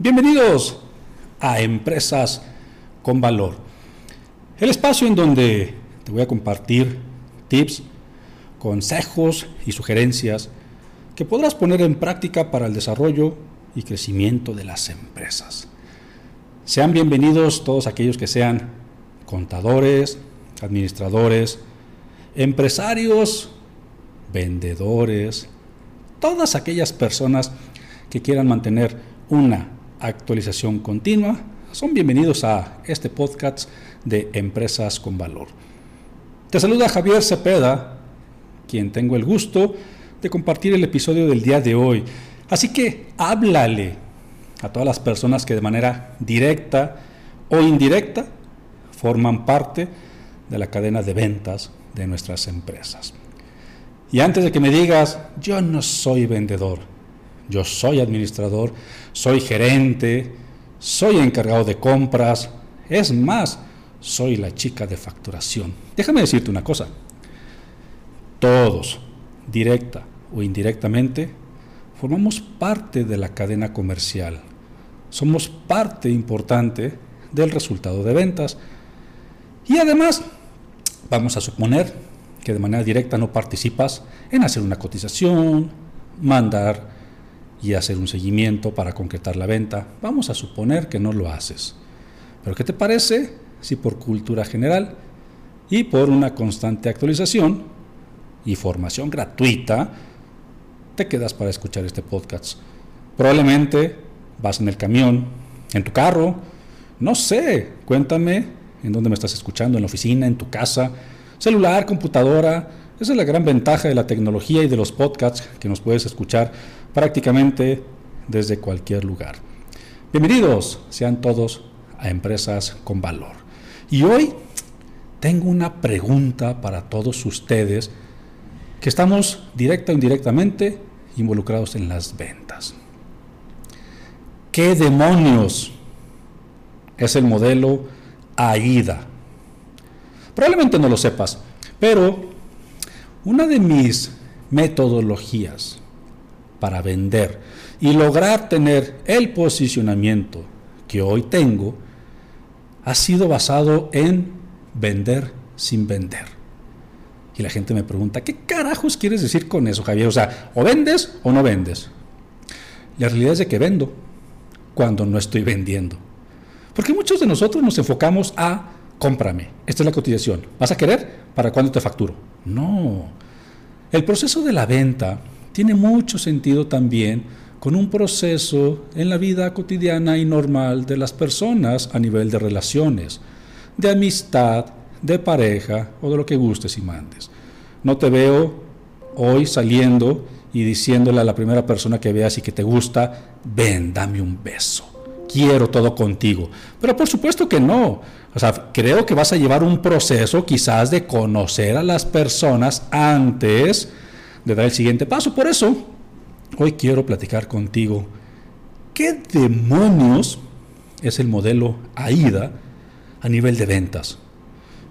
Bienvenidos a Empresas con Valor, el espacio en donde te voy a compartir tips, consejos y sugerencias que podrás poner en práctica para el desarrollo y crecimiento de las empresas. Sean bienvenidos todos aquellos que sean contadores, administradores, empresarios, vendedores, todas aquellas personas que quieran mantener una actualización continua, son bienvenidos a este podcast de Empresas con Valor. Te saluda Javier Cepeda, quien tengo el gusto de compartir el episodio del día de hoy. Así que háblale a todas las personas que de manera directa o indirecta forman parte de la cadena de ventas de nuestras empresas. Y antes de que me digas, yo no soy vendedor, yo soy administrador, soy gerente, soy encargado de compras, es más, soy la chica de facturación. Déjame decirte una cosa, todos, directa o indirectamente, formamos parte de la cadena comercial, somos parte importante del resultado de ventas. Y además vamos a suponer que de manera directa no participas en hacer una cotización, mandar y hacer un seguimiento para concretar la venta. Vamos a suponer que no lo haces. Pero ¿qué te parece si por cultura general y por una constante actualización y formación gratuita te quedas para escuchar este podcast? Probablemente vas en el camión, en tu carro, no sé, cuéntame en dónde me estás escuchando, en la oficina, en tu casa, celular, computadora. Esa es la gran ventaja de la tecnología y de los podcasts que nos puedes escuchar prácticamente desde cualquier lugar. Bienvenidos sean todos a Empresas con Valor. Y hoy tengo una pregunta para todos ustedes que estamos directa o indirectamente involucrados en las ventas. ¿Qué demonios es el modelo AIDA? Probablemente no lo sepas, pero una de mis metodologías para vender y lograr tener el posicionamiento que hoy tengo ha sido basado en vender sin vender. Y la gente me pregunta, ¿qué carajos quieres decir con eso, Javier? O sea, o vendes o no vendes. La realidad es de que vendo cuando no estoy vendiendo. Porque muchos de nosotros nos enfocamos a cómprame, esta es la cotización. ¿Vas a querer? ¿Para cuándo te facturo? No. El proceso de la venta tiene mucho sentido también con un proceso en la vida cotidiana y normal de las personas a nivel de relaciones, de amistad, de pareja o de lo que gustes y mandes. No te veo hoy saliendo y diciéndole a la primera persona que veas y que te gusta, ven, dame un beso, quiero todo contigo. Pero por supuesto que no. O sea, creo que vas a llevar un proceso quizás de conocer a las personas antes de dar el siguiente paso. Por eso, hoy quiero platicar contigo qué demonios es el modelo AIDA a nivel de ventas.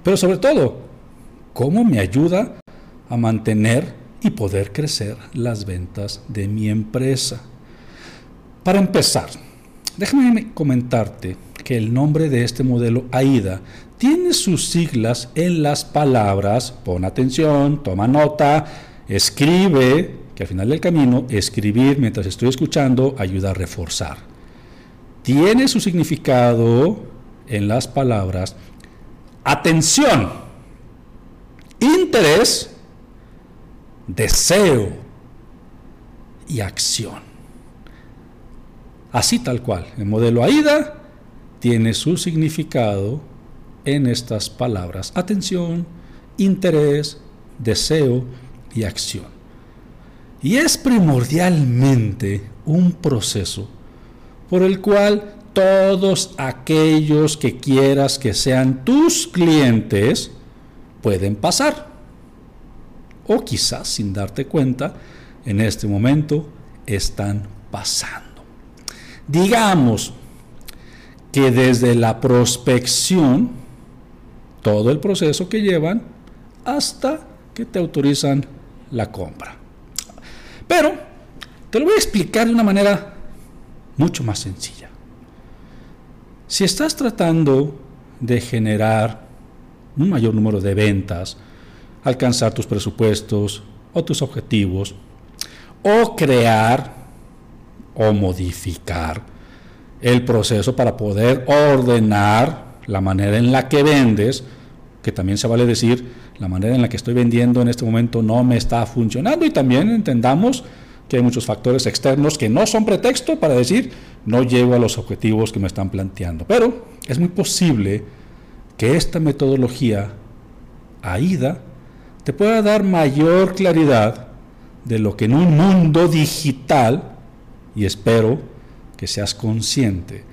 Pero sobre todo, cómo me ayuda a mantener y poder crecer las ventas de mi empresa. Para empezar, déjame comentarte que el nombre de este modelo AIDA tiene sus siglas en las palabras, pon atención, toma nota, escribe que al final del camino escribir mientras estoy escuchando ayuda a reforzar. Tiene su significado en las palabras atención, interés, deseo y acción. Así tal cual, el modelo AIDA tiene su significado en estas palabras. Atención, interés, deseo y acción. Y es primordialmente un proceso por el cual todos aquellos que quieras que sean tus clientes pueden pasar. O quizás sin darte cuenta, en este momento están pasando. Digamos que desde la prospección, todo el proceso que llevan hasta que te autorizan la compra. Pero te lo voy a explicar de una manera mucho más sencilla. Si estás tratando de generar un mayor número de ventas, alcanzar tus presupuestos o tus objetivos, o crear o modificar el proceso para poder ordenar la manera en la que vendes, que también se vale decir, la manera en la que estoy vendiendo en este momento no me está funcionando y también entendamos que hay muchos factores externos que no son pretexto para decir no llego a los objetivos que me están planteando. Pero es muy posible que esta metodología AIDA te pueda dar mayor claridad de lo que en un mundo digital, y espero que seas consciente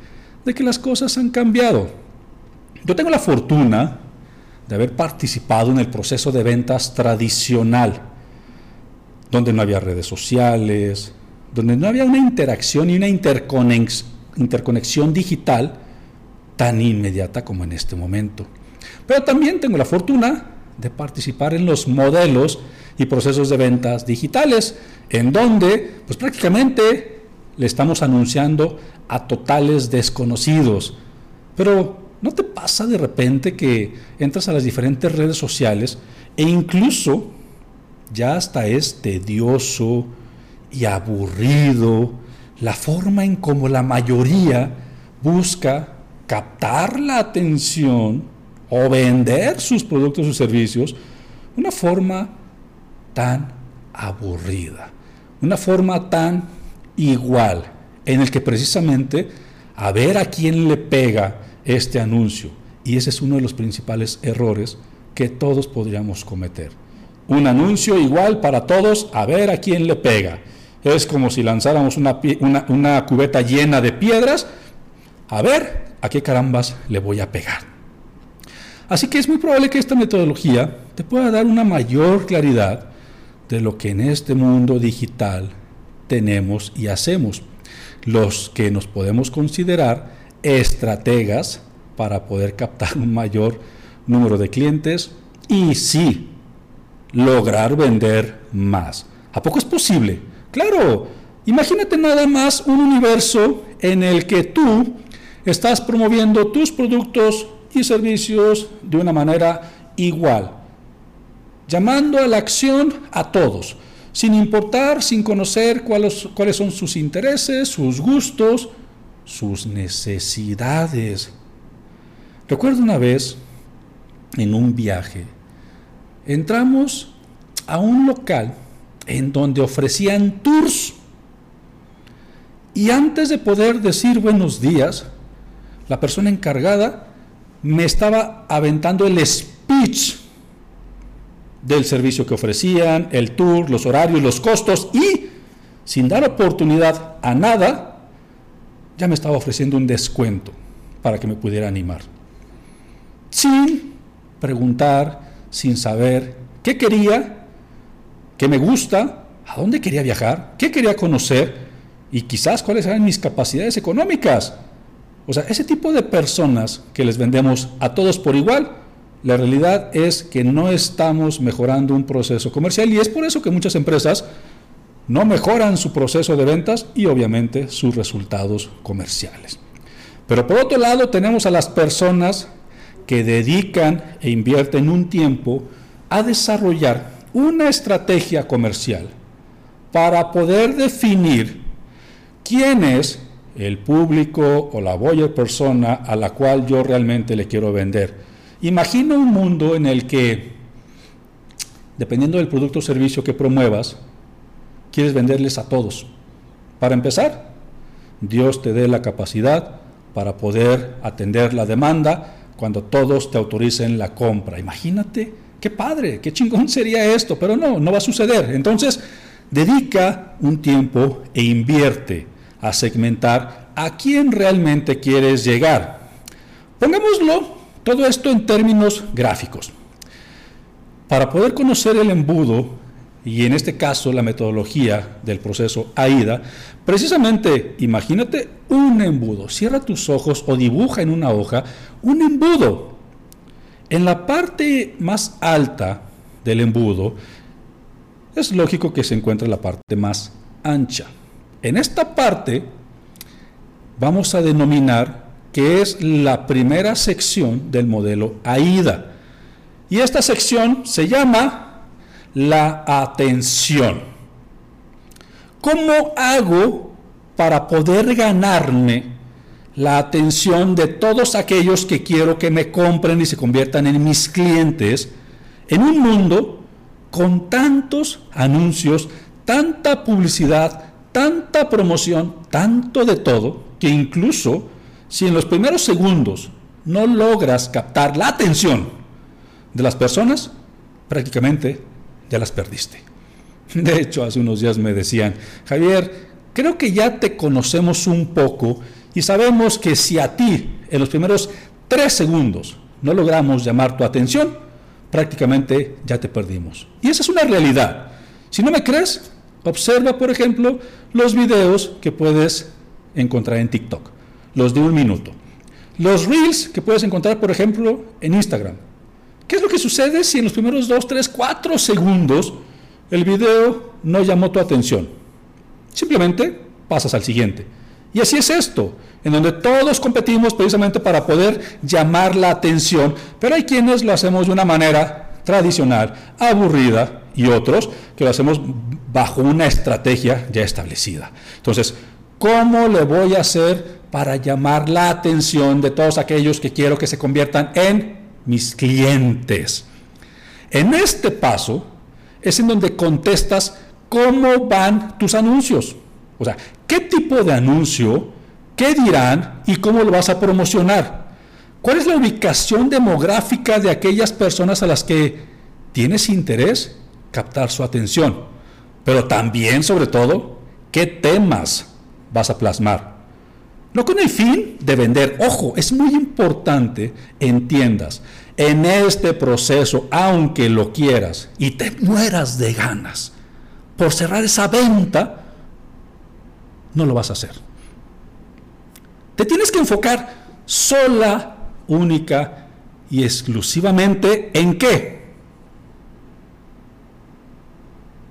de que las cosas han cambiado. Yo tengo la fortuna de haber participado en el proceso de ventas tradicional, donde no había redes sociales, donde no había una interacción y una interconexión digital tan inmediata como en este momento. Pero también tengo la fortuna de participar en los modelos y procesos de ventas digitales, en donde pues prácticamente le estamos anunciando a totales desconocidos. Pero ¿no te pasa de repente que entras a las diferentes redes sociales e incluso ya hasta es tedioso y aburrido la forma en cómo la mayoría busca captar la atención o vender sus productos o servicios? Una forma tan aburrida, una forma tan igual, en el que precisamente a ver a quién le pega este anuncio. Y ese es uno de los principales errores que todos podríamos cometer. Un anuncio igual para todos, a ver a quién le pega. Es como si lanzáramos una, una cubeta llena de piedras, a ver a qué carambas le voy a pegar. Así que es muy probable que esta metodología te pueda dar una mayor claridad de lo que en este mundo digital tenemos y hacemos, los que nos podemos considerar estrategas para poder captar un mayor número de clientes y sí, lograr vender más. ¿A poco es posible? Claro, imagínate nada más un universo en el que tú estás promoviendo tus productos y servicios de una manera igual, llamando a la acción a todos sin importar, sin conocer cuáles, cuáles son sus intereses, sus gustos, sus necesidades. Recuerdo una vez, en un viaje, entramos a un local en donde ofrecían tours y antes de poder decir buenos días, la persona encargada me estaba aventando el speech del servicio que ofrecían, el tour, los horarios, los costos y sin dar oportunidad a nada, ya me estaba ofreciendo un descuento para que me pudiera animar. Sin preguntar, sin saber qué quería, qué me gusta, a dónde quería viajar, qué quería conocer y quizás cuáles eran mis capacidades económicas. O sea, ese tipo de personas que les vendemos a todos por igual, la realidad es que no estamos mejorando un proceso comercial y es por eso que muchas empresas no mejoran su proceso de ventas y obviamente sus resultados comerciales. Pero por otro lado tenemos a las personas que dedican e invierten un tiempo a desarrollar una estrategia comercial para poder definir quién es el público o la buyer persona a la cual yo realmente le quiero vender. Imagina un mundo en el que, dependiendo del producto o servicio que promuevas, quieres venderles a todos. Para empezar, Dios te dé la capacidad para poder atender la demanda cuando todos te autoricen la compra. Imagínate, qué padre, qué chingón sería esto, pero no, no va a suceder. Entonces, dedica un tiempo e invierte a segmentar a quién realmente quieres llegar. Pongámoslo todo esto en términos gráficos. Para poder conocer el embudo, y en este caso la metodología del proceso AIDA, precisamente imagínate un embudo, cierra tus ojos o dibuja en una hoja un embudo. En la parte más alta del embudo es lógico que se encuentre la parte más ancha. En esta parte vamos a denominar que es la primera sección del modelo AIDA. Y esta sección se llama la atención. ¿Cómo hago para poder ganarme la atención de todos aquellos que quiero que me compren y se conviertan en mis clientes en un mundo con tantos anuncios, tanta publicidad, tanta promoción, tanto de todo, que incluso si en los primeros segundos no logras captar la atención de las personas, prácticamente ya las perdiste. De hecho, hace unos días me decían, Javier, creo que ya te conocemos un poco y sabemos que si a ti en los primeros tres segundos no logramos llamar tu atención, prácticamente ya te perdimos. Y esa es una realidad. Si no me crees, Observa, por ejemplo, los videos que puedes encontrar en TikTok, los de un minuto. Los reels que puedes encontrar, por ejemplo, en Instagram. ¿Qué es lo que sucede si en los primeros 2, 3, 4 segundos el video no llamó tu atención? Simplemente pasas al siguiente. Y así es esto, en donde todos competimos precisamente para poder llamar la atención, pero hay quienes lo hacemos de una manera tradicional, aburrida, y otros que lo hacemos bajo una estrategia ya establecida. Entonces, ¿cómo le voy a hacer para llamar la atención de todos aquellos que quiero que se conviertan en mis clientes? En este paso es en donde contestas cómo van tus anuncios. O sea, ¿qué tipo de anuncio? ¿Qué dirán? ¿Y cómo lo vas a promocionar? ¿Cuál es la ubicación demográfica de aquellas personas a las que tienes interés? Captar su atención pero también, sobre todo, qué temas vas a plasmar. No con el fin de vender. Ojo, es muy importante entiendas, en este proceso, aunque lo quieras y te mueras de ganas por cerrar esa venta, no lo vas a hacer. Te tienes que enfocar sola, única y exclusivamente en qué?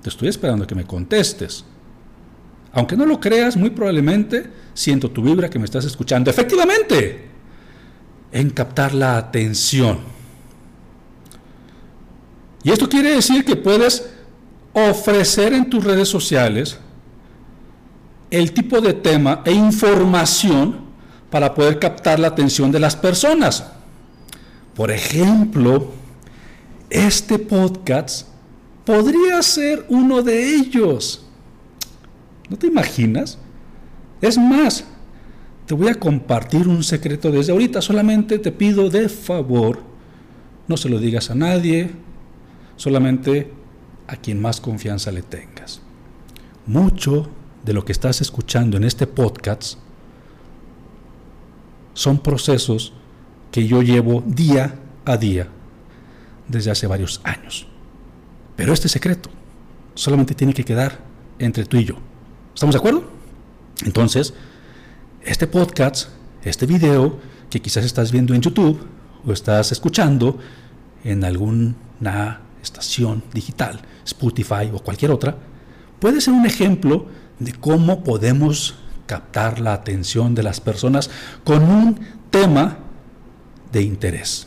Te estoy esperando que me contestes. Aunque no lo creas, muy probablemente siento tu vibra que me estás escuchando. Efectivamente, en captar la atención. Y esto quiere decir que puedes ofrecer en tus redes sociales el tipo de tema e información para poder captar la atención de las personas. Por ejemplo, este podcast podría ser uno de ellos. ¿No te imaginas? Es más, te voy a compartir un secreto desde ahorita. Solamente te pido de favor, no se lo digas a nadie, solamente a quien más confianza le tengas. Mucho de lo que estás escuchando en este podcast son procesos que yo llevo día a día desde hace varios años. Pero este secreto solamente tiene que quedar entre tú y yo. ¿Estamos de acuerdo? Entonces, este podcast, este video que quizás estás viendo en YouTube o estás escuchando en alguna estación digital, Spotify o cualquier otra, puede ser un ejemplo de cómo podemos captar la atención de las personas con un tema de interés.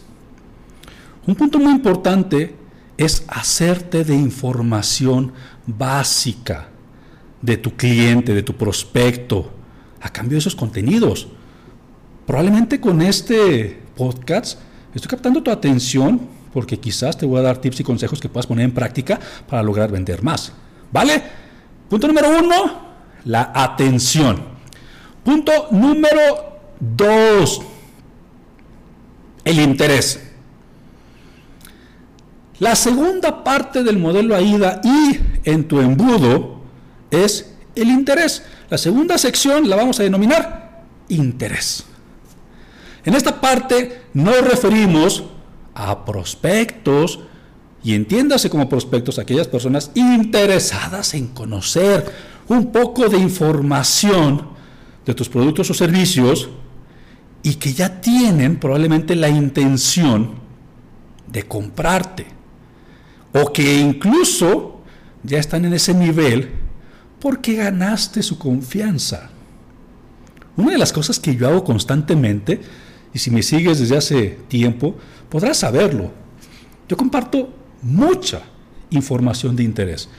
Un punto muy importante es hacerte de información básica de tu cliente, de tu prospecto, a cambio de esos contenidos. Probablemente con este podcast estoy captando tu atención porque quizás te voy a dar tips y consejos que puedas poner en práctica para lograr vender más. ¿Vale? Punto número uno, la atención. Punto número dos, el interés. La segunda parte del modelo AIDA y en tu embudo es el interés. La segunda sección la vamos a denominar interés. En esta parte nos referimos a prospectos y entiéndase como prospectos aquellas personas interesadas en conocer un poco de información de tus productos o servicios y que ya tienen probablemente la intención de comprarte o que incluso ya están en ese nivel porque ganaste su confianza. Una de las cosas que yo hago constantemente, y si me sigues desde hace tiempo, podrás saberlo. Yo comparto mucha información de interés,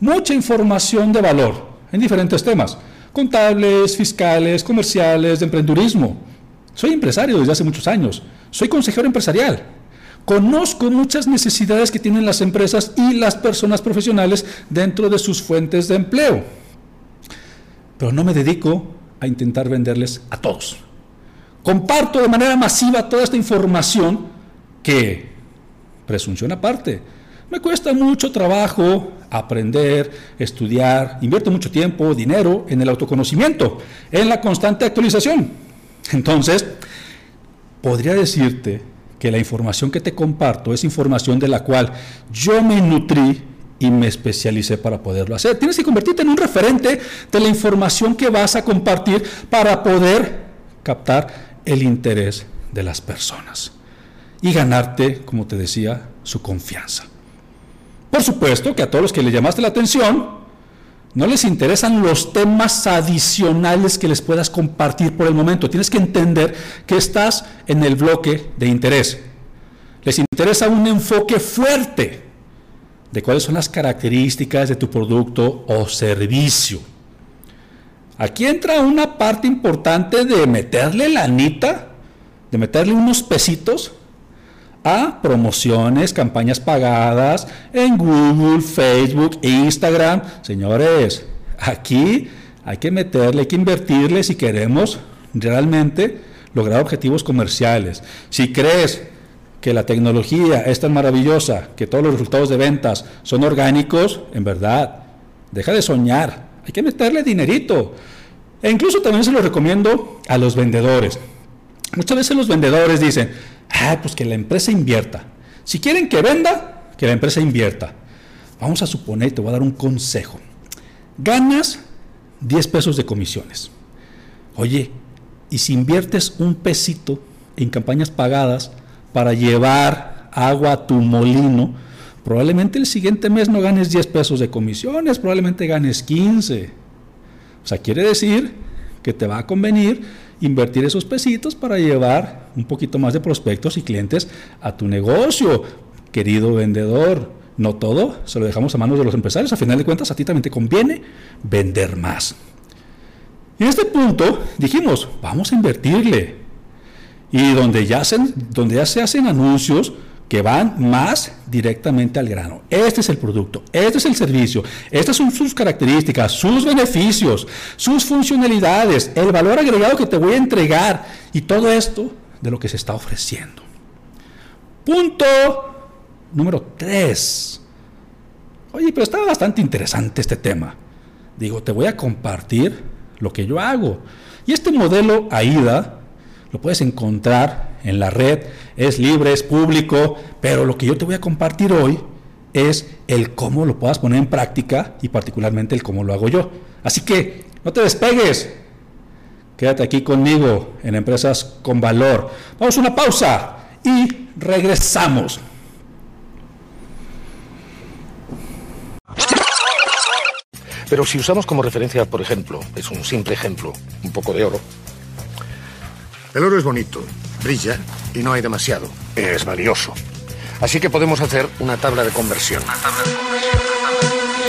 mucha información de valor en diferentes temas, contables, fiscales, comerciales, de emprendurismo. Soy empresario desde hace muchos años, soy consejero empresarial, Conozco muchas necesidades que tienen las empresas y las personas profesionales dentro de sus fuentes de empleo. Pero no me dedico a intentar venderles a todos. Comparto de manera masiva toda esta información que, presunción aparte, me cuesta mucho trabajo aprender, estudiar, invierto mucho tiempo, dinero en el autoconocimiento, en la constante actualización. Entonces, podría decirte que la información que te comparto es información de la cual yo me nutrí y me especialicé para poderlo hacer. Tienes que convertirte en un referente de la información que vas a compartir para poder captar el interés de las personas y ganarte, como te decía, su confianza. Por supuesto que a todos los que le llamaste la atención, no les interesan los temas adicionales que les puedas compartir por el momento. Tienes que entender que estás en el bloque de interés. Les interesa un enfoque fuerte de cuáles son las características de tu producto o servicio. Aquí entra una parte importante de meterle la anita, de meterle unos pesitos a promociones, campañas pagadas en Google, Facebook, Instagram. Señores, aquí hay que meterle, hay que invertirle si queremos realmente lograr objetivos comerciales. Si crees que la tecnología es tan maravillosa, que todos los resultados de ventas son orgánicos, en verdad, deja de soñar. Hay que meterle dinerito. E incluso también se lo recomiendo a los vendedores. Muchas veces los vendedores dicen, Ah, pues que la empresa invierta. Si quieren que venda, que la empresa invierta. Vamos a suponer, te voy a dar un consejo. Ganas 10 pesos de comisiones. Oye, y si inviertes un pesito en campañas pagadas para llevar agua a tu molino, probablemente el siguiente mes no ganes 10 pesos de comisiones, probablemente ganes 15. O sea, quiere decir que te va a convenir invertir esos pesitos para llevar un poquito más de prospectos y clientes a tu negocio, querido vendedor. No todo se lo dejamos a manos de los empresarios. A final de cuentas, a ti también te conviene vender más. Y en este punto dijimos, vamos a invertirle. Y donde ya, donde ya se hacen anuncios, que van más directamente al grano. Este es el producto, este es el servicio, estas son sus características, sus beneficios, sus funcionalidades, el valor agregado que te voy a entregar y todo esto de lo que se está ofreciendo. Punto número 3. Oye, pero está bastante interesante este tema. Digo, te voy a compartir lo que yo hago. Y este modelo AIDA lo puedes encontrar en la red, es libre, es público, pero lo que yo te voy a compartir hoy es el cómo lo puedas poner en práctica y particularmente el cómo lo hago yo. Así que no te despegues, quédate aquí conmigo en Empresas con Valor. Vamos a una pausa y regresamos. Pero si usamos como referencia, por ejemplo, es un simple ejemplo, un poco de oro. El oro es bonito, brilla y no hay demasiado. Es valioso. Así que podemos hacer una tabla de conversión.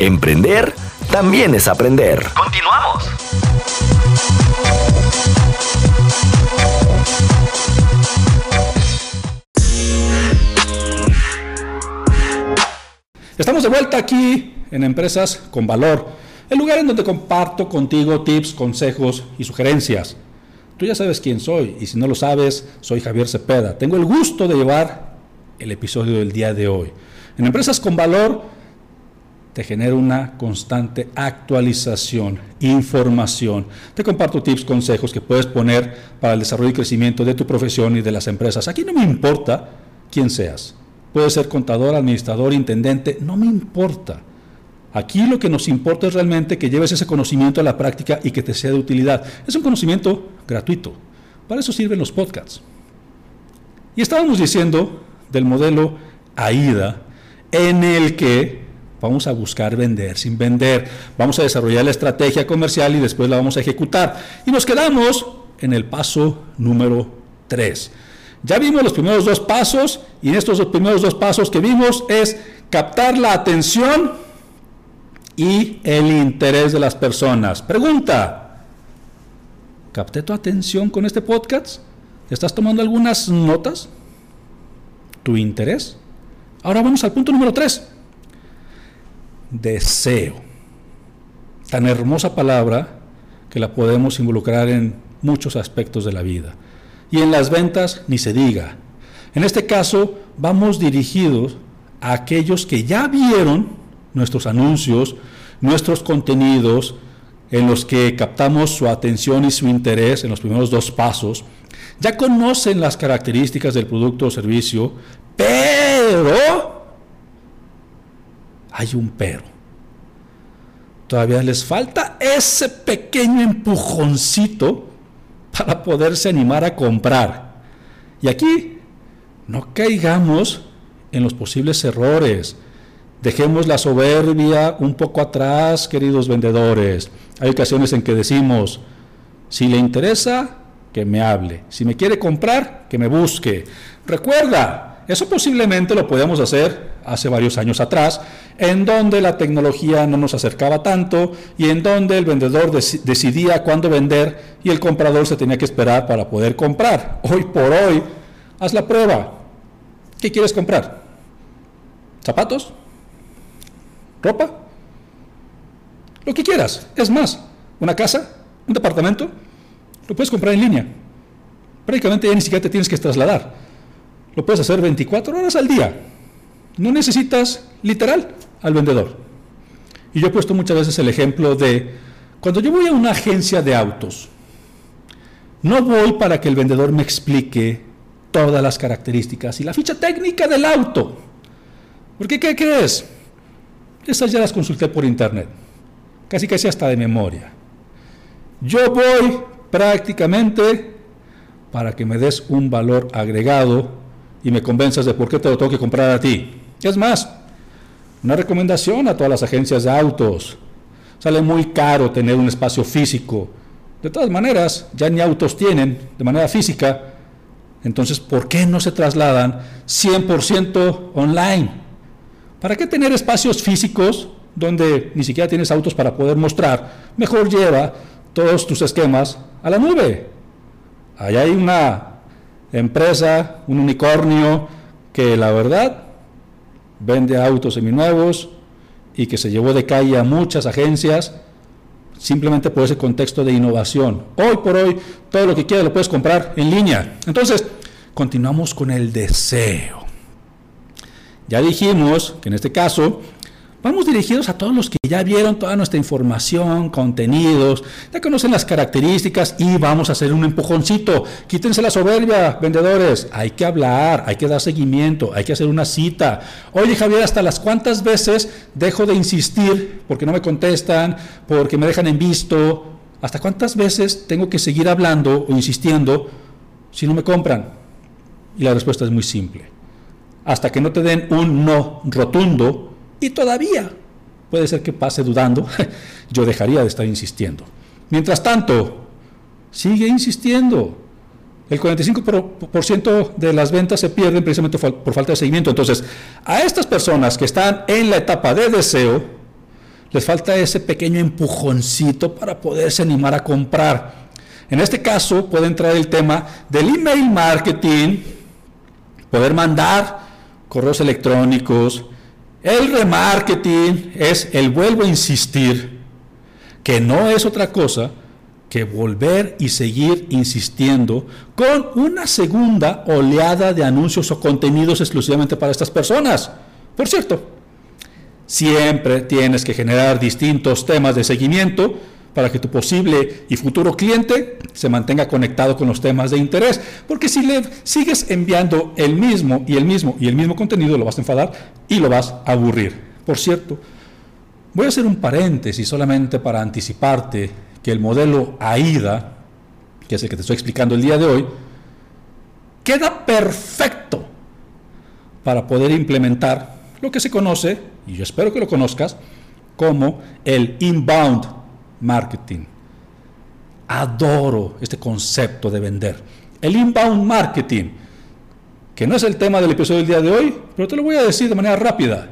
Emprender también es aprender. Continuamos. Estamos de vuelta aquí en Empresas con Valor, el lugar en donde comparto contigo tips, consejos y sugerencias. Tú ya sabes quién soy y si no lo sabes, soy Javier Cepeda. Tengo el gusto de llevar el episodio del día de hoy. En Empresas con Valor te genero una constante actualización, información. Te comparto tips, consejos que puedes poner para el desarrollo y crecimiento de tu profesión y de las empresas. Aquí no me importa quién seas. Puede ser contador, administrador, intendente, no me importa. Aquí lo que nos importa es realmente que lleves ese conocimiento a la práctica y que te sea de utilidad. Es un conocimiento gratuito. Para eso sirven los podcasts. Y estábamos diciendo del modelo AIDA en el que vamos a buscar vender sin vender. Vamos a desarrollar la estrategia comercial y después la vamos a ejecutar. Y nos quedamos en el paso número 3 ya vimos los primeros dos pasos y en estos primeros dos pasos que vimos es captar la atención y el interés de las personas. Pregunta, ¿capté tu atención con este podcast? ¿Estás tomando algunas notas? ¿Tu interés? Ahora vamos al punto número 3. Deseo. Tan hermosa palabra que la podemos involucrar en muchos aspectos de la vida. Y en las ventas ni se diga. En este caso vamos dirigidos a aquellos que ya vieron nuestros anuncios, nuestros contenidos, en los que captamos su atención y su interés en los primeros dos pasos, ya conocen las características del producto o servicio, pero hay un pero. Todavía les falta ese pequeño empujoncito para poderse animar a comprar. Y aquí no caigamos en los posibles errores. Dejemos la soberbia un poco atrás, queridos vendedores. Hay ocasiones en que decimos, si le interesa, que me hable. Si me quiere comprar, que me busque. Recuerda, eso posiblemente lo podíamos hacer hace varios años atrás, en donde la tecnología no nos acercaba tanto y en donde el vendedor decidía cuándo vender y el comprador se tenía que esperar para poder comprar. Hoy por hoy, haz la prueba. ¿Qué quieres comprar? ¿Zapatos? ¿Ropa? Lo que quieras. Es más, una casa, un departamento, lo puedes comprar en línea. Prácticamente ya ni siquiera te tienes que trasladar. Lo puedes hacer 24 horas al día. No necesitas literal al vendedor. Y yo he puesto muchas veces el ejemplo de cuando yo voy a una agencia de autos, no voy para que el vendedor me explique todas las características y la ficha técnica del auto. Porque, ¿qué crees? Esas ya las consulté por internet, casi casi hasta de memoria. Yo voy prácticamente para que me des un valor agregado y me convenzas de por qué te lo tengo que comprar a ti. Es más, una recomendación a todas las agencias de autos. Sale muy caro tener un espacio físico. De todas maneras, ya ni autos tienen de manera física. Entonces, ¿por qué no se trasladan 100% online? ¿Para qué tener espacios físicos donde ni siquiera tienes autos para poder mostrar? Mejor lleva todos tus esquemas a la nube. Allá hay una empresa, un unicornio, que la verdad vende autos seminuevos y que se llevó de calle a muchas agencias simplemente por ese contexto de innovación. Hoy por hoy, todo lo que quieras lo puedes comprar en línea. Entonces, continuamos con el deseo. Ya dijimos que en este caso Vamos dirigidos a todos los que ya vieron toda nuestra información, contenidos, ya conocen las características y vamos a hacer un empujoncito. Quítense la soberbia, vendedores. Hay que hablar, hay que dar seguimiento, hay que hacer una cita. Oye Javier, ¿hasta las cuántas veces dejo de insistir porque no me contestan, porque me dejan en visto? ¿Hasta cuántas veces tengo que seguir hablando o insistiendo si no me compran? Y la respuesta es muy simple. Hasta que no te den un no rotundo, y todavía puede ser que pase dudando, yo dejaría de estar insistiendo. Mientras tanto, sigue insistiendo. El 45% de las ventas se pierden precisamente por falta de seguimiento. Entonces, a estas personas que están en la etapa de deseo, les falta ese pequeño empujoncito para poderse animar a comprar. En este caso puede entrar el tema del email marketing, poder mandar correos electrónicos, el remarketing es el vuelvo a insistir, que no es otra cosa que volver y seguir insistiendo con una segunda oleada de anuncios o contenidos exclusivamente para estas personas. Por cierto, siempre tienes que generar distintos temas de seguimiento para que tu posible y futuro cliente se mantenga conectado con los temas de interés. Porque si le sigues enviando el mismo y el mismo y el mismo contenido, lo vas a enfadar y lo vas a aburrir. Por cierto, voy a hacer un paréntesis solamente para anticiparte que el modelo AIDA, que es el que te estoy explicando el día de hoy, queda perfecto para poder implementar lo que se conoce, y yo espero que lo conozcas, como el inbound marketing. Adoro este concepto de vender. El inbound marketing, que no es el tema del episodio del día de hoy, pero te lo voy a decir de manera rápida,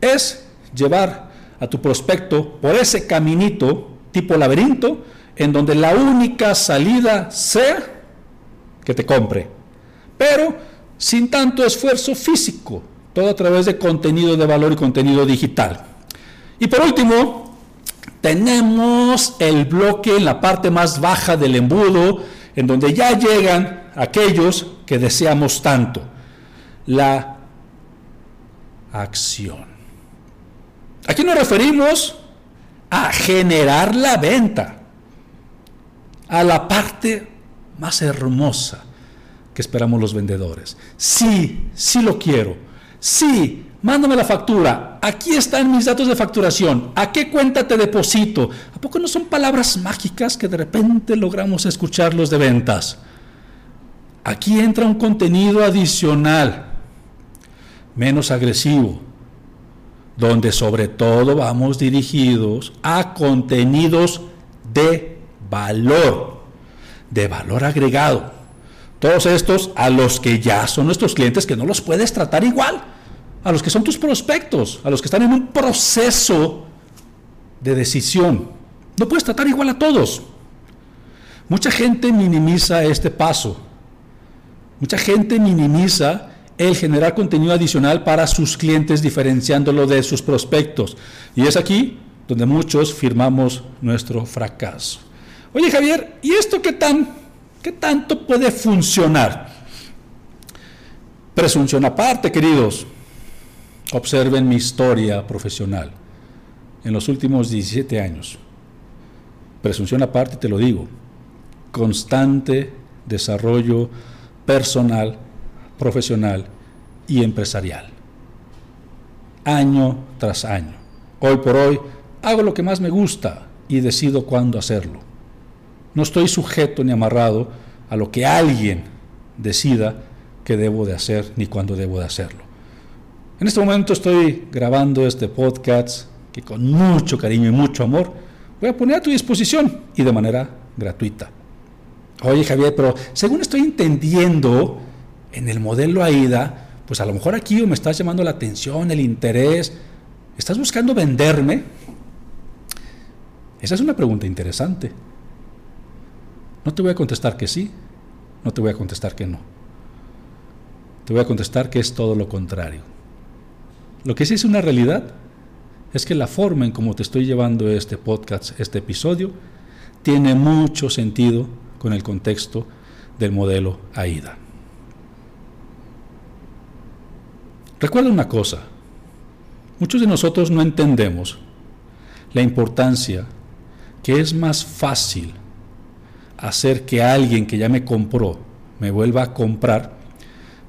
es llevar a tu prospecto por ese caminito tipo laberinto en donde la única salida sea que te compre, pero sin tanto esfuerzo físico, todo a través de contenido de valor y contenido digital. Y por último, tenemos el bloque en la parte más baja del embudo, en donde ya llegan aquellos que deseamos tanto, la acción. Aquí nos referimos a generar la venta, a la parte más hermosa que esperamos los vendedores. Sí, sí lo quiero. Sí, mándame la factura, aquí están mis datos de facturación, ¿a qué cuenta te deposito? ¿A poco no son palabras mágicas que de repente logramos escucharlos de ventas? Aquí entra un contenido adicional, menos agresivo, donde sobre todo vamos dirigidos a contenidos de valor, de valor agregado. Todos estos a los que ya son nuestros clientes que no los puedes tratar igual a los que son tus prospectos, a los que están en un proceso de decisión. No puedes tratar igual a todos. Mucha gente minimiza este paso. Mucha gente minimiza el generar contenido adicional para sus clientes diferenciándolo de sus prospectos. Y es aquí donde muchos firmamos nuestro fracaso. Oye Javier, ¿y esto qué tan, qué tanto puede funcionar? Presunción aparte, queridos. Observen mi historia profesional en los últimos 17 años. Presunción aparte, te lo digo, constante desarrollo personal, profesional y empresarial. Año tras año. Hoy por hoy hago lo que más me gusta y decido cuándo hacerlo. No estoy sujeto ni amarrado a lo que alguien decida que debo de hacer ni cuándo debo de hacerlo. En este momento estoy grabando este podcast que con mucho cariño y mucho amor voy a poner a tu disposición y de manera gratuita. Oye Javier, pero según estoy entendiendo en el modelo AIDA, pues a lo mejor aquí me estás llamando la atención, el interés, ¿estás buscando venderme? Esa es una pregunta interesante. No te voy a contestar que sí, no te voy a contestar que no. Te voy a contestar que es todo lo contrario. Lo que sí es una realidad es que la forma en cómo te estoy llevando este podcast, este episodio, tiene mucho sentido con el contexto del modelo AIDA. Recuerda una cosa, Muchos de nosotros no entendemos la importancia que es más fácil hacer que alguien que ya me compró me vuelva a comprar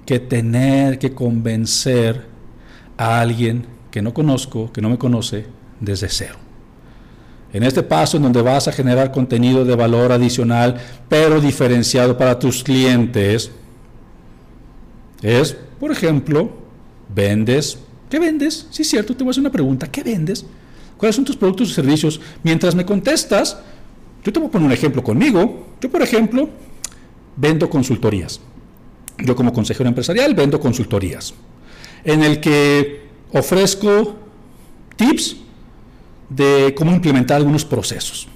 que tener que convencer a alguien que no conozco, que no me conoce, desde cero. En este paso en donde vas a generar contenido de valor adicional, pero diferenciado para tus clientes, es, por ejemplo, vendes. ¿Qué vendes? Sí, es cierto, te voy a hacer una pregunta. ¿Qué vendes? ¿Cuáles son tus productos y servicios? Mientras me contestas, yo te voy a poner un ejemplo conmigo. Yo, por ejemplo, vendo consultorías. Yo como consejero empresarial vendo consultorías, en el que ofrezco tips de cómo implementar algunos procesos.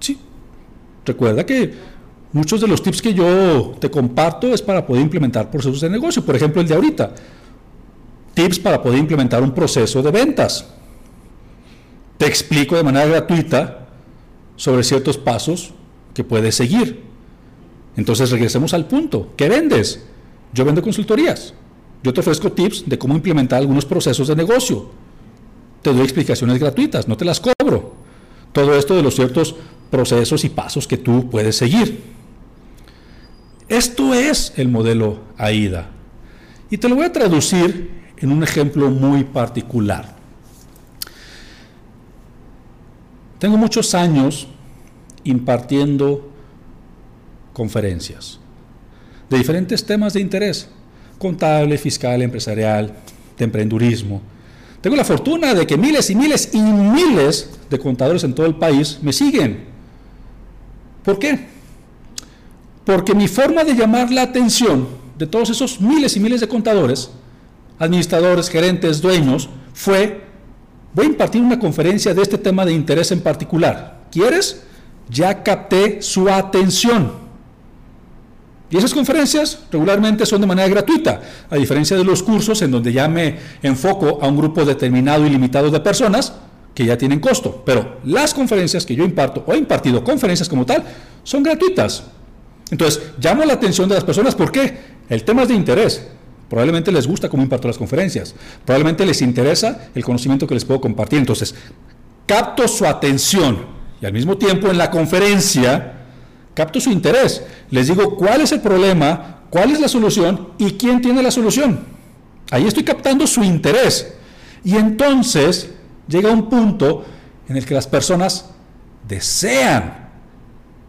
Sí, recuerda que muchos de los tips que yo te comparto es para poder implementar procesos de negocio. Por ejemplo, el de ahorita. Tips para poder implementar un proceso de ventas. Te explico de manera gratuita sobre ciertos pasos que puedes seguir. Entonces regresemos al punto. ¿Qué vendes? Yo vendo consultorías. Yo te ofrezco tips de cómo implementar algunos procesos de negocio. Te doy explicaciones gratuitas, no te las cobro. Todo esto de los ciertos procesos y pasos que tú puedes seguir. Esto es el modelo AIDA. Y te lo voy a traducir en un ejemplo muy particular. Tengo muchos años impartiendo conferencias de diferentes temas de interés, contable, fiscal, empresarial, de emprendurismo. Tengo la fortuna de que miles y miles y miles de contadores en todo el país me siguen. ¿Por qué? Porque mi forma de llamar la atención de todos esos miles y miles de contadores, administradores, gerentes, dueños, fue, voy a impartir una conferencia de este tema de interés en particular. ¿Quieres? Ya capté su atención. Y esas conferencias regularmente son de manera gratuita, a diferencia de los cursos en donde ya me enfoco a un grupo determinado y limitado de personas que ya tienen costo. Pero las conferencias que yo imparto o he impartido conferencias como tal son gratuitas. Entonces, llamo la atención de las personas porque el tema es de interés. Probablemente les gusta cómo imparto las conferencias. Probablemente les interesa el conocimiento que les puedo compartir. Entonces, capto su atención y al mismo tiempo en la conferencia capto su interés, les digo cuál es el problema, cuál es la solución y quién tiene la solución. Ahí estoy captando su interés. Y entonces llega un punto en el que las personas desean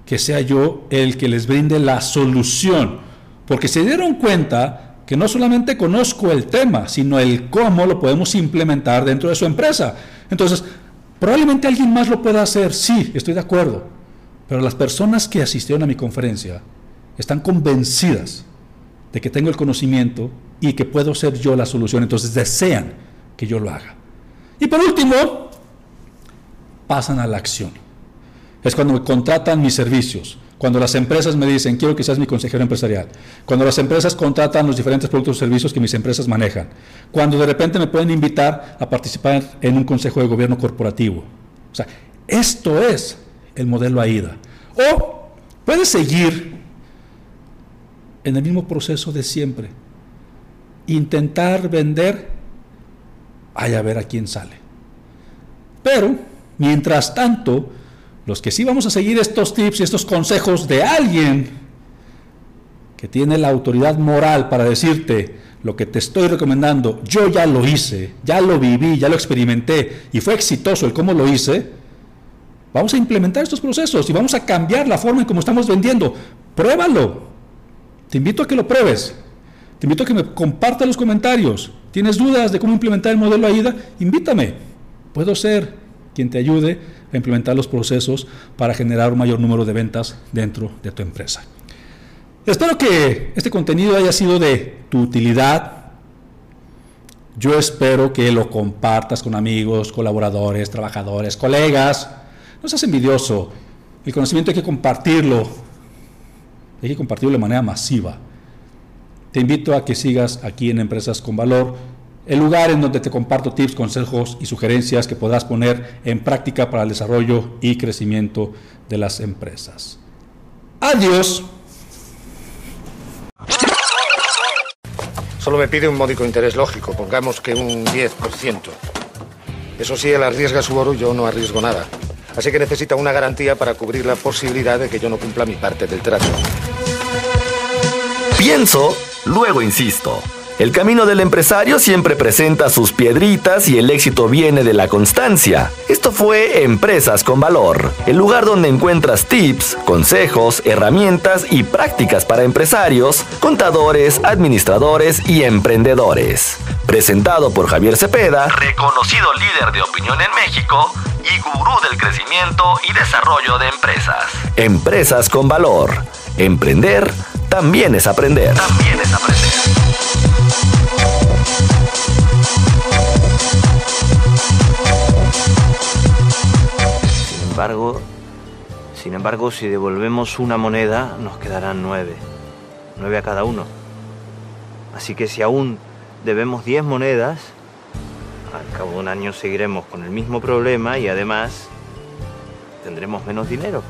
que sea yo el que les brinde la solución, porque se dieron cuenta que no solamente conozco el tema, sino el cómo lo podemos implementar dentro de su empresa. Entonces, probablemente alguien más lo pueda hacer, sí, estoy de acuerdo, pero las personas que asistieron a mi conferencia están convencidas de que tengo el conocimiento y que puedo ser yo la solución, entonces desean que yo lo haga. Y por último, pasan a la acción. Es cuando me contratan mis servicios, cuando las empresas me dicen, quiero que seas mi consejero empresarial, cuando las empresas contratan los diferentes productos o servicios que mis empresas manejan, cuando de repente me pueden invitar a participar en un consejo de gobierno corporativo. O sea, esto es el modelo AIDA. O puedes seguir en el mismo proceso de siempre. Intentar vender, hay a ver a quién sale. Pero, mientras tanto, los que sí vamos a seguir estos tips y estos consejos de alguien que tiene la autoridad moral para decirte lo que te estoy recomendando, yo ya lo hice, ya lo viví, ya lo experimenté y fue exitoso el cómo lo hice, Vamos a implementar estos procesos y vamos a cambiar la forma en cómo estamos vendiendo. Pruébalo. Te invito a que lo pruebes. Te invito a que me compartas los comentarios. ¿Tienes dudas de cómo implementar el modelo AIDA? Invítame. Puedo ser quien te ayude a implementar los procesos para generar un mayor número de ventas dentro de tu empresa. Espero que este contenido haya sido de tu utilidad. Yo espero que lo compartas con amigos, colaboradores, trabajadores, colegas no seas envidioso. El conocimiento hay que compartirlo. Hay que compartirlo de manera masiva. Te invito a que sigas aquí en Empresas con Valor, el lugar en donde te comparto tips, consejos y sugerencias que podrás poner en práctica para el desarrollo y crecimiento de las empresas. Adiós. Solo me pide un módico interés lógico, pongamos que un 10%. Eso sí, él arriesga su oro yo no arriesgo nada. Así que necesita una garantía para cubrir la posibilidad de que yo no cumpla mi parte del trato. Pienso, luego insisto. El camino del empresario siempre presenta sus piedritas y el éxito viene de la constancia. Esto fue Empresas con Valor, el lugar donde encuentras tips, consejos, herramientas y prácticas para empresarios, contadores, administradores y emprendedores. Presentado por Javier Cepeda, reconocido líder de opinión en México y gurú del crecimiento y desarrollo de empresas. Empresas con Valor. Emprender también es aprender. También es aprender. embargo, sin embargo, si devolvemos una moneda, nos quedarán nueve. Nueve a cada uno. Así que si aún debemos diez monedas, al cabo de un año seguiremos con el mismo problema y además tendremos menos dinero.